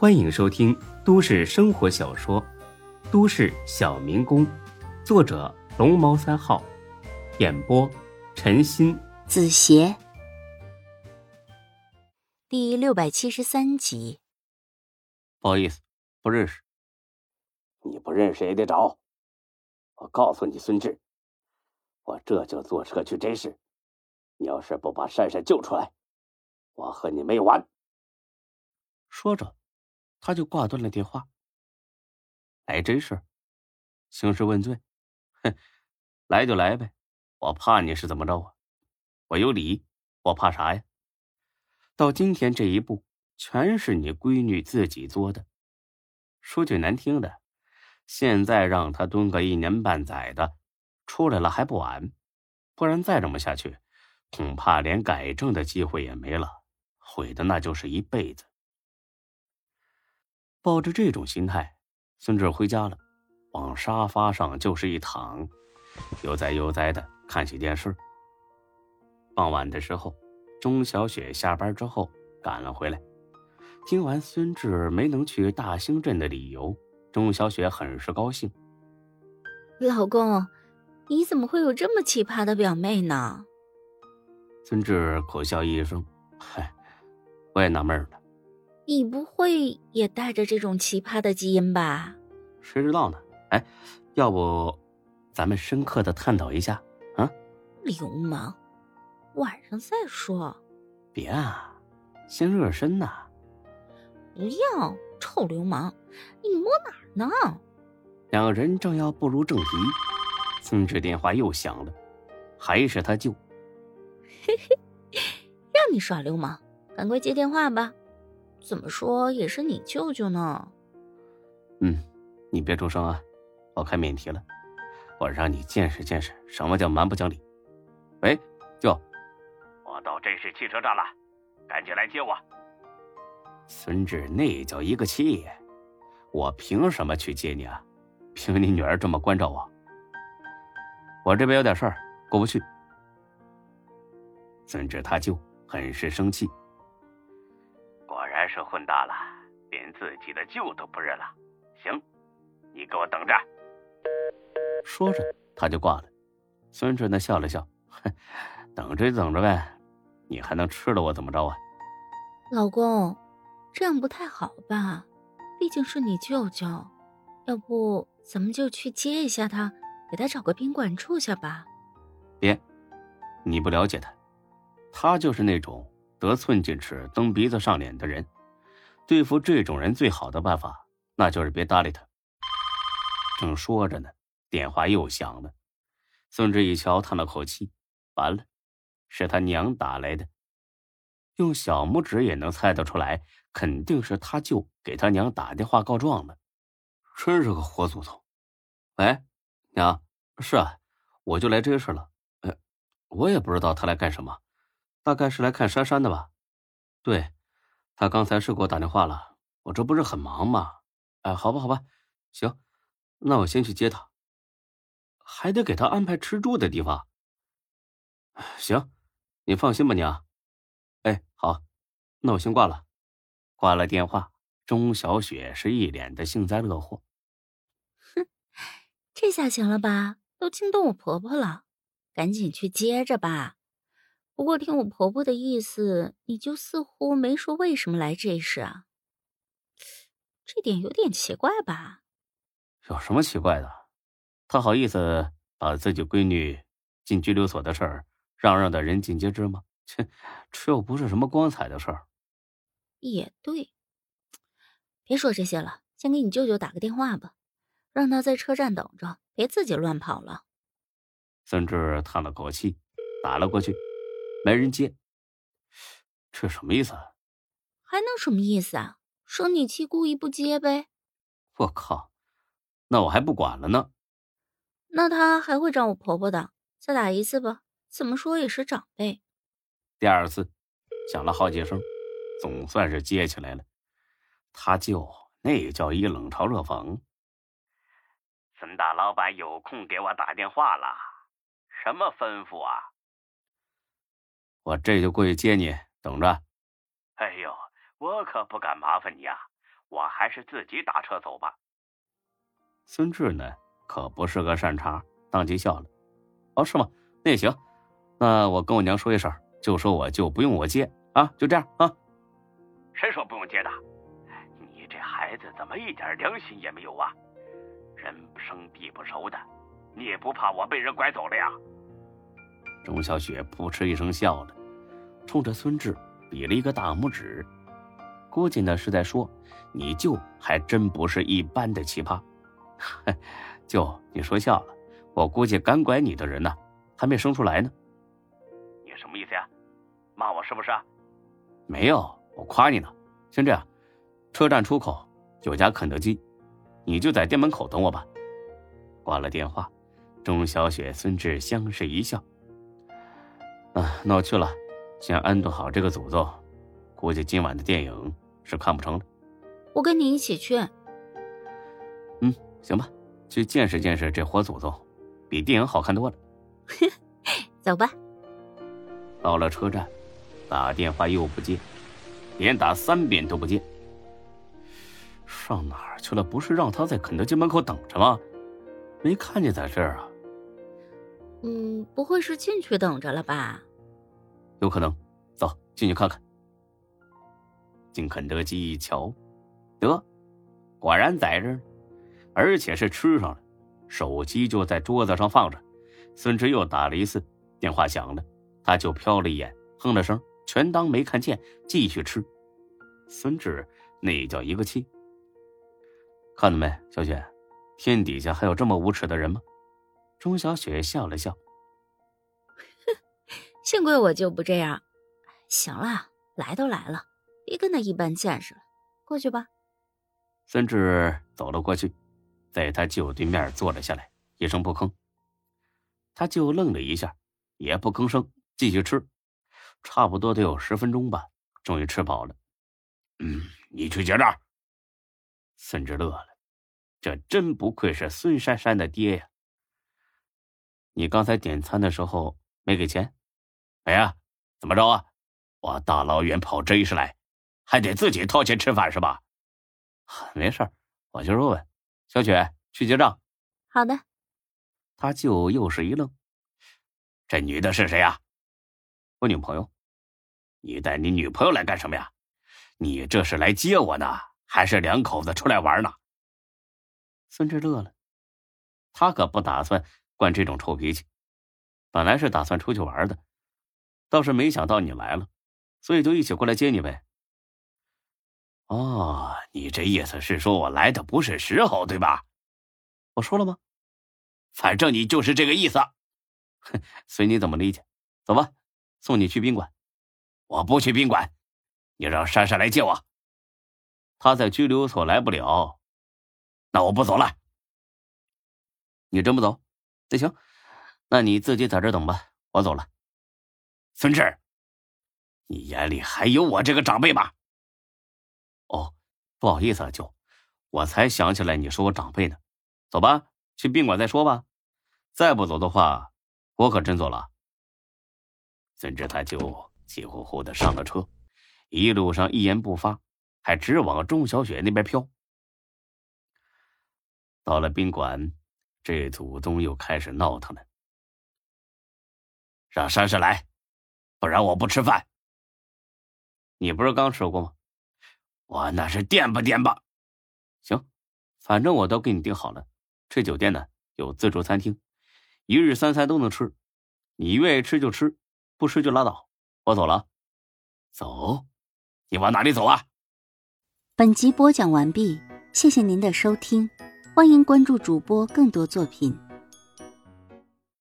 欢迎收听都市生活小说《都市小民工》，作者龙猫三号，演播陈鑫、子邪，第六百七十三集。不好意思，不认识。你不认识也得找。我告诉你，孙志，我这就坐车去真市。你要是不把珊珊救出来，我和你没完。说着。他就挂断了电话。来真是，兴师问罪，哼，来就来呗，我怕你是怎么着啊？我有理，我怕啥呀？到今天这一步，全是你闺女自己作的。说句难听的，现在让他蹲个一年半载的，出来了还不晚。不然再这么下去，恐怕连改正的机会也没了，毁的那就是一辈子。抱着这种心态，孙志回家了，往沙发上就是一躺，悠哉悠哉的看起电视。傍晚的时候，钟小雪下班之后赶了回来，听完孙志没能去大兴镇的理由，钟小雪很是高兴。老公，你怎么会有这么奇葩的表妹呢？孙志苦笑一声：“嗨，我也纳闷了。”你不会也带着这种奇葩的基因吧？谁知道呢？哎，要不咱们深刻的探讨一下啊？流氓，晚上再说。别啊，先热身呐。不要，臭流氓，你摸哪儿呢？两人正要步入正题，孙志电话又响了，还是他舅。嘿嘿，让你耍流氓，赶快接电话吧。怎么说也是你舅舅呢。嗯，你别出声啊，我开免提了，我让你见识见识什么叫蛮不讲理。喂，舅，我到这市汽车站了，赶紧来接我。孙志那叫一个气，我凭什么去接你啊？凭你女儿这么关照我？我这边有点事儿，过不去。孙志他舅很是生气。是混大了，连自己的舅都不认了。行，你给我等着。说着，他就挂了。孙志呢笑了笑，哼，等着就等着呗，你还能吃了我怎么着啊？老公，这样不太好吧？毕竟是你舅舅，要不咱们就去接一下他，给他找个宾馆住下吧。别，你不了解他，他就是那种得寸进尺、蹬鼻子上脸的人。对付这种人最好的办法，那就是别搭理他。正说着呢，电话又响了。孙志一瞧，叹了口气：“完了，是他娘打来的。用小拇指也能猜得出来，肯定是他舅给他娘打电话告状了。真是个活祖宗！喂，娘，是啊，我就来这事了。呃，我也不知道他来干什么，大概是来看珊珊的吧？对。”他刚才是给我打电话了，我这不是很忙吗？哎，好吧，好吧，行，那我先去接他，还得给他安排吃住的地方。行，你放心吧，娘。哎，好，那我先挂了。挂了电话，钟小雪是一脸的幸灾乐祸。哼，这下行了吧？都惊动我婆婆了，赶紧去接着吧。不过听我婆婆的意思，你就似乎没说为什么来这事啊？这点有点奇怪吧？有什么奇怪的？她好意思把自己闺女进拘留所的事儿嚷嚷的人尽皆知吗？切，这又不是什么光彩的事儿。也对，别说这些了，先给你舅舅打个电话吧，让他在车站等着，别自己乱跑了。孙志叹了口气，打了过去。没人接，这什么意思？还能什么意思啊？生你气，故意不接呗。我靠，那我还不管了呢。那他还会找我婆婆的，再打一次吧。怎么说也是长辈。第二次，响了好几声，总算是接起来了。他就那叫一冷嘲热讽。孙大老板有空给我打电话了，什么吩咐啊？我这就过去接你，等着。哎呦，我可不敢麻烦你啊！我还是自己打车走吧。孙志呢，可不是个善茬，当即笑了。哦，是吗？那也行，那我跟我娘说一声，就说我舅不用我接啊，就这样啊。谁说不用接的？你这孩子怎么一点良心也没有啊？人不生地不熟的，你也不怕我被人拐走了呀？钟小雪扑哧一声笑了，冲着孙志比了一个大拇指，估计呢是在说：“你舅还真不是一般的奇葩。”舅，你说笑了，我估计敢拐你的人呢，还没生出来呢。你什么意思呀？骂我是不是？没有，我夸你呢。先这样，车站出口有家肯德基，你就在店门口等我吧。挂了电话，钟小雪、孙志相视一笑。啊，那我去了，先安顿好这个祖宗，估计今晚的电影是看不成了。我跟你一起去。嗯，行吧，去见识见识这活祖宗，比电影好看多了。走吧。到了车站，打电话又不接，连打三遍都不接。上哪儿去了？不是让他在肯德基门口等着吗？没看见在这儿啊。嗯，不会是进去等着了吧？有可能，走进去看看。进肯德基一瞧，得，果然在这儿，而且是吃上了，手机就在桌子上放着。孙志又打了一次电话，响了，他就瞟了一眼，哼了声，全当没看见，继续吃。孙志那叫一个气。看到没，小雪，天底下还有这么无耻的人吗？钟小雪笑了笑，幸亏我就不这样。行了，来都来了，别跟他一般见识了。过去吧。孙志走了过去，在他舅对面坐了下来，一声不吭。他舅愣了一下，也不吭声，继续吃。差不多得有十分钟吧，终于吃饱了。嗯，你去结账。孙志乐了，这真不愧是孙珊珊的爹呀。你刚才点餐的时候没给钱？没啊？怎么着啊？我大老远跑这事来，还得自己掏钱吃饭是吧？没事我就是问。小雪去结账。好的。他就又是一愣，这女的是谁呀？我女朋友。你带你女朋友来干什么呀？你这是来接我呢，还是两口子出来玩呢？孙志乐了，他可不打算。惯这种臭脾气，本来是打算出去玩的，倒是没想到你来了，所以就一起过来接你呗。哦，你这意思是说我来的不是时候，对吧？我说了吗？反正你就是这个意思，哼，随你怎么理解。走吧，送你去宾馆。我不去宾馆，你让珊珊来接我。她在拘留所来不了，那我不走了。你真不走？那行，那你自己在这等吧，我走了。孙志，你眼里还有我这个长辈吗？哦，不好意思啊，舅，我才想起来你是我长辈呢。走吧，去宾馆再说吧。再不走的话，我可真走了。孙志他舅气呼呼的上了车，一路上一言不发，还直往钟小雪那边飘。到了宾馆。这祖宗又开始闹腾了，让珊珊来，不然我不吃饭。你不是刚吃过吗？我那是垫吧垫吧。行，反正我都给你订好了。这酒店呢有自助餐厅，一日三餐都能吃。你愿意吃就吃，不吃就拉倒。我走了。走？你往哪里走啊？本集播讲完毕，谢谢您的收听。欢迎关注主播更多作品。